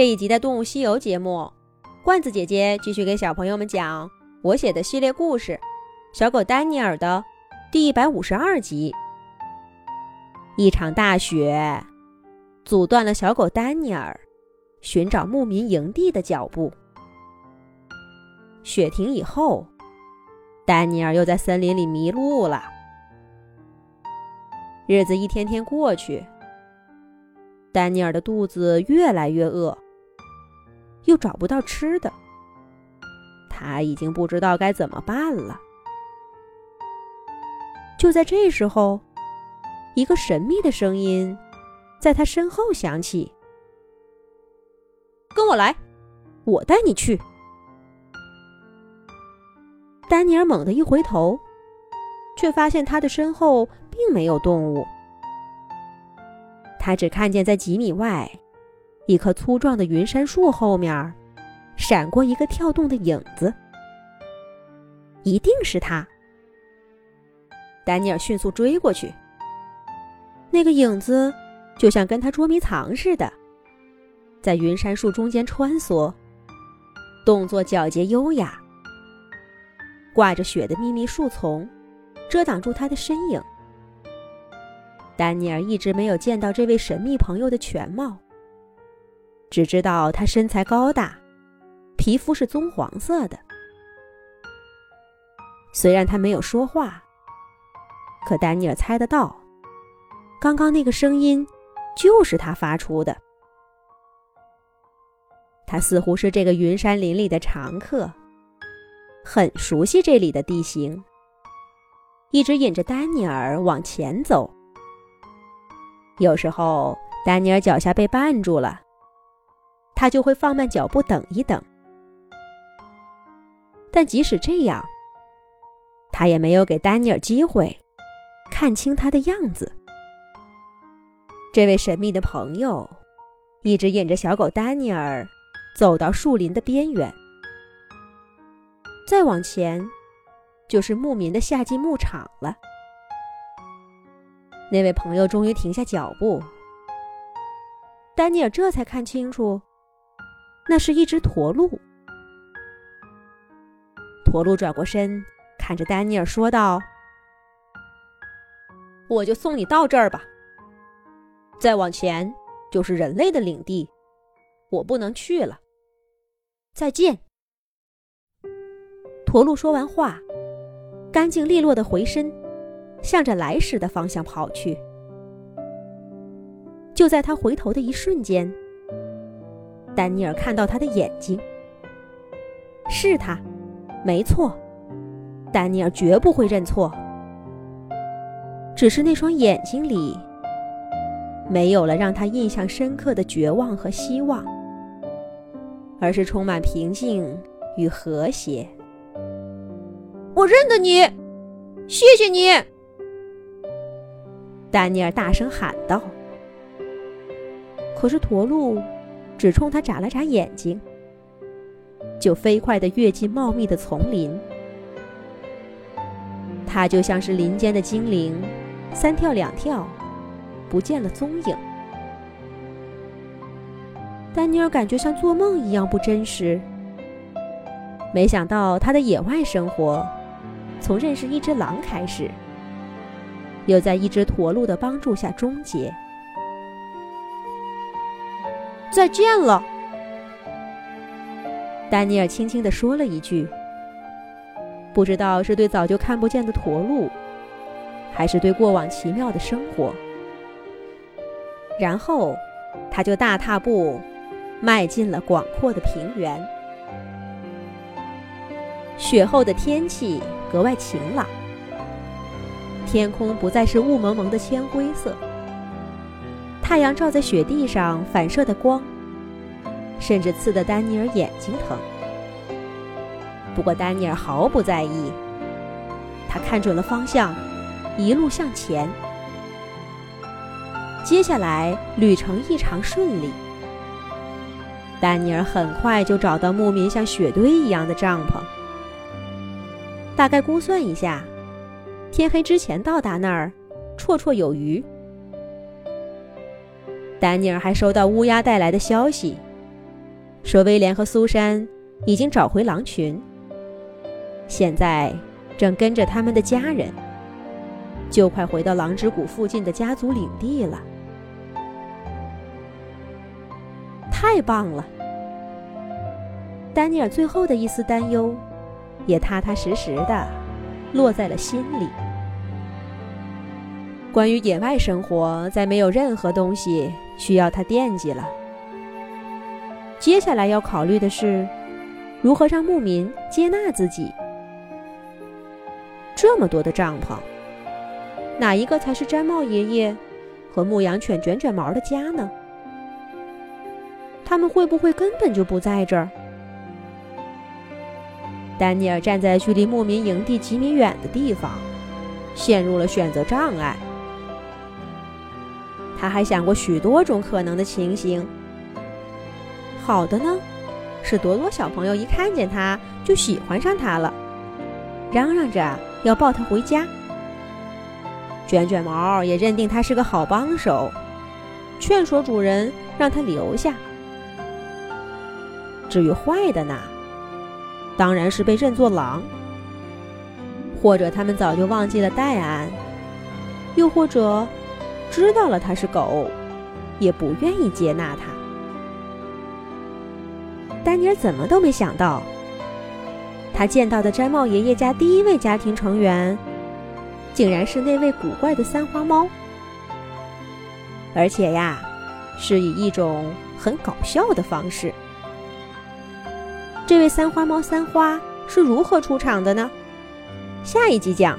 这一集的《动物西游》节目，罐子姐姐继续给小朋友们讲我写的系列故事《小狗丹尼尔》的第一百五十二集。一场大雪阻断了小狗丹尼尔寻找牧民营地的脚步。雪停以后，丹尼尔又在森林里迷路了。日子一天天过去，丹尼尔的肚子越来越饿。又找不到吃的，他已经不知道该怎么办了。就在这时候，一个神秘的声音在他身后响起：“跟我来，我带你去。”丹尼尔猛地一回头，却发现他的身后并没有动物，他只看见在几米外。一棵粗壮的云杉树后面，闪过一个跳动的影子。一定是他。丹尼尔迅速追过去。那个影子就像跟他捉迷藏似的，在云杉树中间穿梭，动作皎洁优雅。挂着雪的密密树丛，遮挡住他的身影。丹尼尔一直没有见到这位神秘朋友的全貌。只知道他身材高大，皮肤是棕黄色的。虽然他没有说话，可丹尼尔猜得到，刚刚那个声音就是他发出的。他似乎是这个云山林里的常客，很熟悉这里的地形，一直引着丹尼尔往前走。有时候，丹尼尔脚下被绊住了。他就会放慢脚步等一等，但即使这样，他也没有给丹尼尔机会看清他的样子。这位神秘的朋友一直引着小狗丹尼尔走到树林的边缘，再往前就是牧民的夏季牧场了。那位朋友终于停下脚步，丹尼尔这才看清楚。那是一只驼鹿。驼鹿转过身，看着丹尼尔说道：“我就送你到这儿吧。再往前就是人类的领地，我不能去了。再见。”驼鹿说完话，干净利落的回身，向着来时的方向跑去。就在他回头的一瞬间。丹尼尔看到他的眼睛，是他，没错。丹尼尔绝不会认错。只是那双眼睛里，没有了让他印象深刻的绝望和希望，而是充满平静与和谐。我认得你，谢谢你！丹尼尔大声喊道。可是驼鹿。只冲他眨了眨眼睛，就飞快地跃进茂密的丛林。他就像是林间的精灵，三跳两跳，不见了踪影。丹尼尔感觉像做梦一样不真实。没想到他的野外生活，从认识一只狼开始，又在一只驼鹿的帮助下终结。再见了，丹尼尔轻轻地说了一句，不知道是对早就看不见的驼鹿，还是对过往奇妙的生活。然后，他就大踏步迈进了广阔的平原。雪后的天气格外晴朗，天空不再是雾蒙蒙的铅灰色。太阳照在雪地上反射的光，甚至刺得丹尼尔眼睛疼。不过丹尼尔毫不在意，他看准了方向，一路向前。接下来旅程异常顺利，丹尼尔很快就找到牧民像雪堆一样的帐篷。大概估算一下，天黑之前到达那儿，绰绰有余。丹尼尔还收到乌鸦带来的消息，说威廉和苏珊已经找回狼群，现在正跟着他们的家人，就快回到狼之谷附近的家族领地了。太棒了！丹尼尔最后的一丝担忧，也踏踏实实的落在了心里。关于野外生活，再没有任何东西需要他惦记了。接下来要考虑的是，如何让牧民接纳自己。这么多的帐篷，哪一个才是毡帽爷爷和牧羊犬卷卷毛的家呢？他们会不会根本就不在这儿？丹尼尔站在距离牧民营地几米远的地方，陷入了选择障碍。他还想过许多种可能的情形。好的呢，是朵朵小朋友一看见他就喜欢上他了，嚷嚷着要抱他回家。卷卷毛也认定他是个好帮手，劝说主人让他留下。至于坏的呢，当然是被认作狼，或者他们早就忘记了戴安，又或者。知道了他是狗，也不愿意接纳他。丹尼尔怎么都没想到，他见到的毡帽爷爷家第一位家庭成员，竟然是那位古怪的三花猫，而且呀，是以一种很搞笑的方式。这位三花猫三花是如何出场的呢？下一集讲。